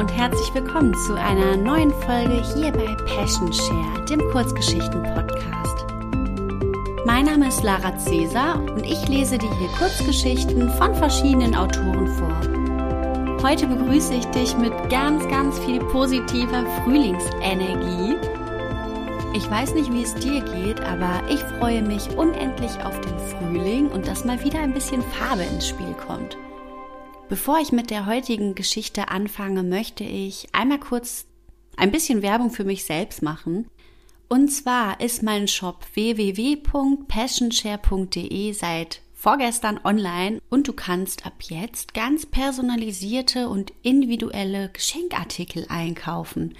und herzlich willkommen zu einer neuen Folge hier bei Passion Share, dem Kurzgeschichten-Podcast. Mein Name ist Lara Cäsar und ich lese dir hier Kurzgeschichten von verschiedenen Autoren vor. Heute begrüße ich dich mit ganz, ganz viel positiver Frühlingsenergie. Ich weiß nicht, wie es dir geht, aber ich freue mich unendlich auf den Frühling und dass mal wieder ein bisschen Farbe ins Spiel kommt. Bevor ich mit der heutigen Geschichte anfange, möchte ich einmal kurz ein bisschen Werbung für mich selbst machen. Und zwar ist mein Shop www.passionshare.de seit vorgestern online und du kannst ab jetzt ganz personalisierte und individuelle Geschenkartikel einkaufen.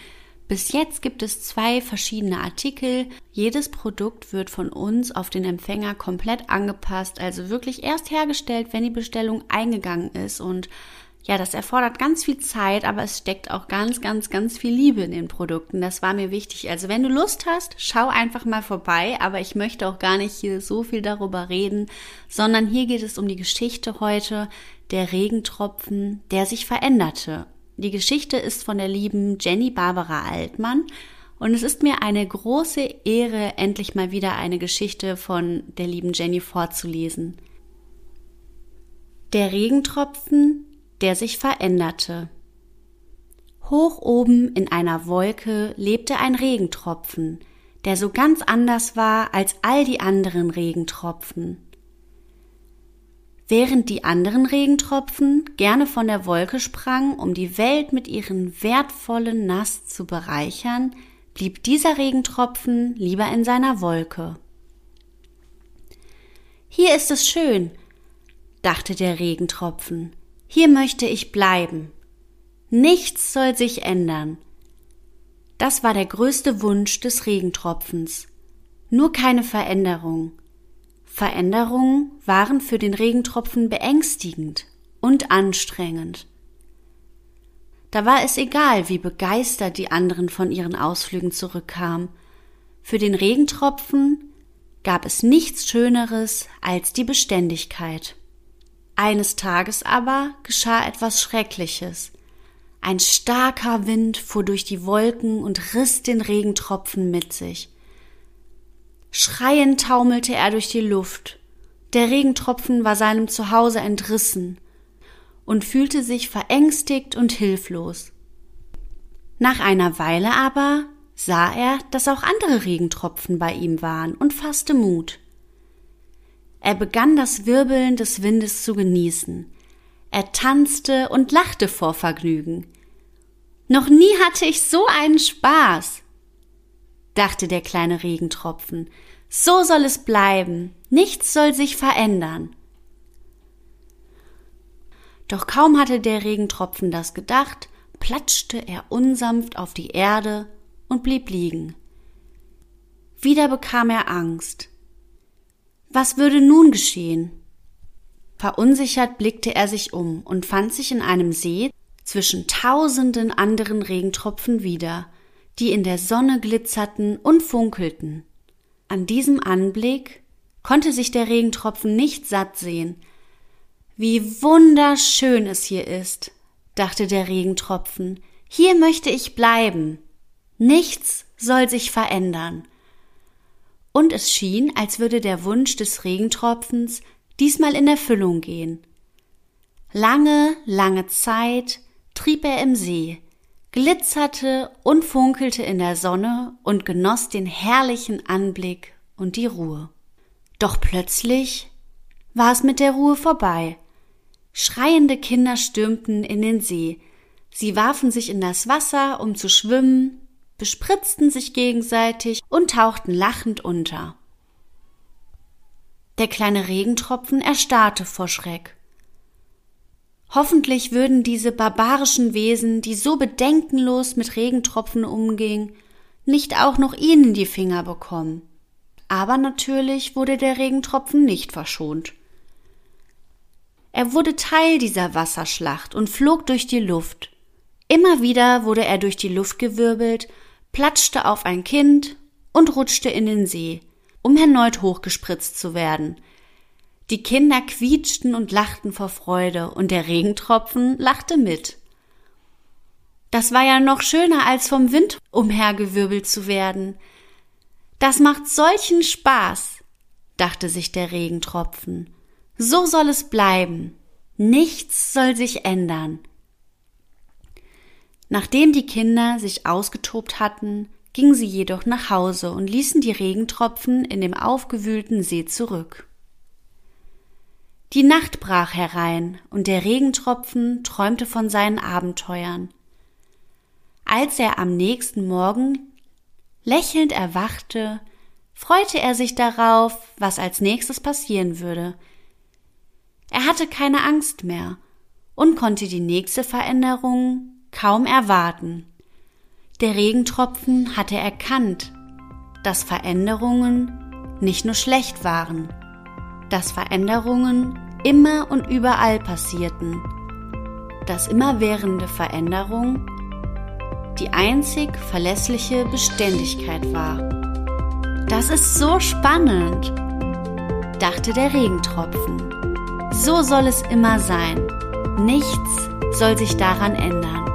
Bis jetzt gibt es zwei verschiedene Artikel. Jedes Produkt wird von uns auf den Empfänger komplett angepasst, also wirklich erst hergestellt, wenn die Bestellung eingegangen ist. Und ja, das erfordert ganz viel Zeit, aber es steckt auch ganz, ganz, ganz viel Liebe in den Produkten. Das war mir wichtig. Also wenn du Lust hast, schau einfach mal vorbei. Aber ich möchte auch gar nicht hier so viel darüber reden, sondern hier geht es um die Geschichte heute, der Regentropfen, der sich veränderte. Die Geschichte ist von der lieben Jenny Barbara Altmann und es ist mir eine große Ehre, endlich mal wieder eine Geschichte von der lieben Jenny vorzulesen. Der Regentropfen, der sich veränderte. Hoch oben in einer Wolke lebte ein Regentropfen, der so ganz anders war als all die anderen Regentropfen. Während die anderen Regentropfen gerne von der Wolke sprangen, um die Welt mit ihren wertvollen Nass zu bereichern, blieb dieser Regentropfen lieber in seiner Wolke. Hier ist es schön, dachte der Regentropfen. Hier möchte ich bleiben. Nichts soll sich ändern. Das war der größte Wunsch des Regentropfens. Nur keine Veränderung. Veränderungen waren für den Regentropfen beängstigend und anstrengend. Da war es egal, wie begeistert die anderen von ihren Ausflügen zurückkamen. Für den Regentropfen gab es nichts Schöneres als die Beständigkeit. Eines Tages aber geschah etwas Schreckliches. Ein starker Wind fuhr durch die Wolken und riss den Regentropfen mit sich. Schreiend taumelte er durch die Luft. Der Regentropfen war seinem Zuhause entrissen und fühlte sich verängstigt und hilflos. Nach einer Weile aber sah er, dass auch andere Regentropfen bei ihm waren und fasste Mut. Er begann das Wirbeln des Windes zu genießen. Er tanzte und lachte vor Vergnügen. Noch nie hatte ich so einen Spaß dachte der kleine Regentropfen. So soll es bleiben, nichts soll sich verändern. Doch kaum hatte der Regentropfen das gedacht, platschte er unsanft auf die Erde und blieb liegen. Wieder bekam er Angst. Was würde nun geschehen? Verunsichert blickte er sich um und fand sich in einem See zwischen tausenden anderen Regentropfen wieder, die in der Sonne glitzerten und funkelten. An diesem Anblick konnte sich der Regentropfen nicht satt sehen. Wie wunderschön es hier ist, dachte der Regentropfen. Hier möchte ich bleiben. Nichts soll sich verändern. Und es schien, als würde der Wunsch des Regentropfens diesmal in Erfüllung gehen. Lange, lange Zeit trieb er im See, glitzerte und funkelte in der Sonne und genoss den herrlichen Anblick und die Ruhe. Doch plötzlich war es mit der Ruhe vorbei. Schreiende Kinder stürmten in den See. Sie warfen sich in das Wasser, um zu schwimmen, bespritzten sich gegenseitig und tauchten lachend unter. Der kleine Regentropfen erstarrte vor Schreck. Hoffentlich würden diese barbarischen Wesen, die so bedenkenlos mit Regentropfen umgingen, nicht auch noch ihn in die Finger bekommen. Aber natürlich wurde der Regentropfen nicht verschont. Er wurde Teil dieser Wasserschlacht und flog durch die Luft. Immer wieder wurde er durch die Luft gewirbelt, platschte auf ein Kind und rutschte in den See, um erneut hochgespritzt zu werden – die Kinder quietschten und lachten vor Freude, und der Regentropfen lachte mit. Das war ja noch schöner, als vom Wind umhergewirbelt zu werden. Das macht solchen Spaß, dachte sich der Regentropfen. So soll es bleiben. Nichts soll sich ändern. Nachdem die Kinder sich ausgetobt hatten, gingen sie jedoch nach Hause und ließen die Regentropfen in dem aufgewühlten See zurück. Die Nacht brach herein, und der Regentropfen träumte von seinen Abenteuern. Als er am nächsten Morgen lächelnd erwachte, freute er sich darauf, was als nächstes passieren würde. Er hatte keine Angst mehr und konnte die nächste Veränderung kaum erwarten. Der Regentropfen hatte erkannt, dass Veränderungen nicht nur schlecht waren, dass Veränderungen immer und überall passierten, dass immerwährende Veränderung die einzig verlässliche Beständigkeit war. Das ist so spannend, dachte der Regentropfen. So soll es immer sein. Nichts soll sich daran ändern.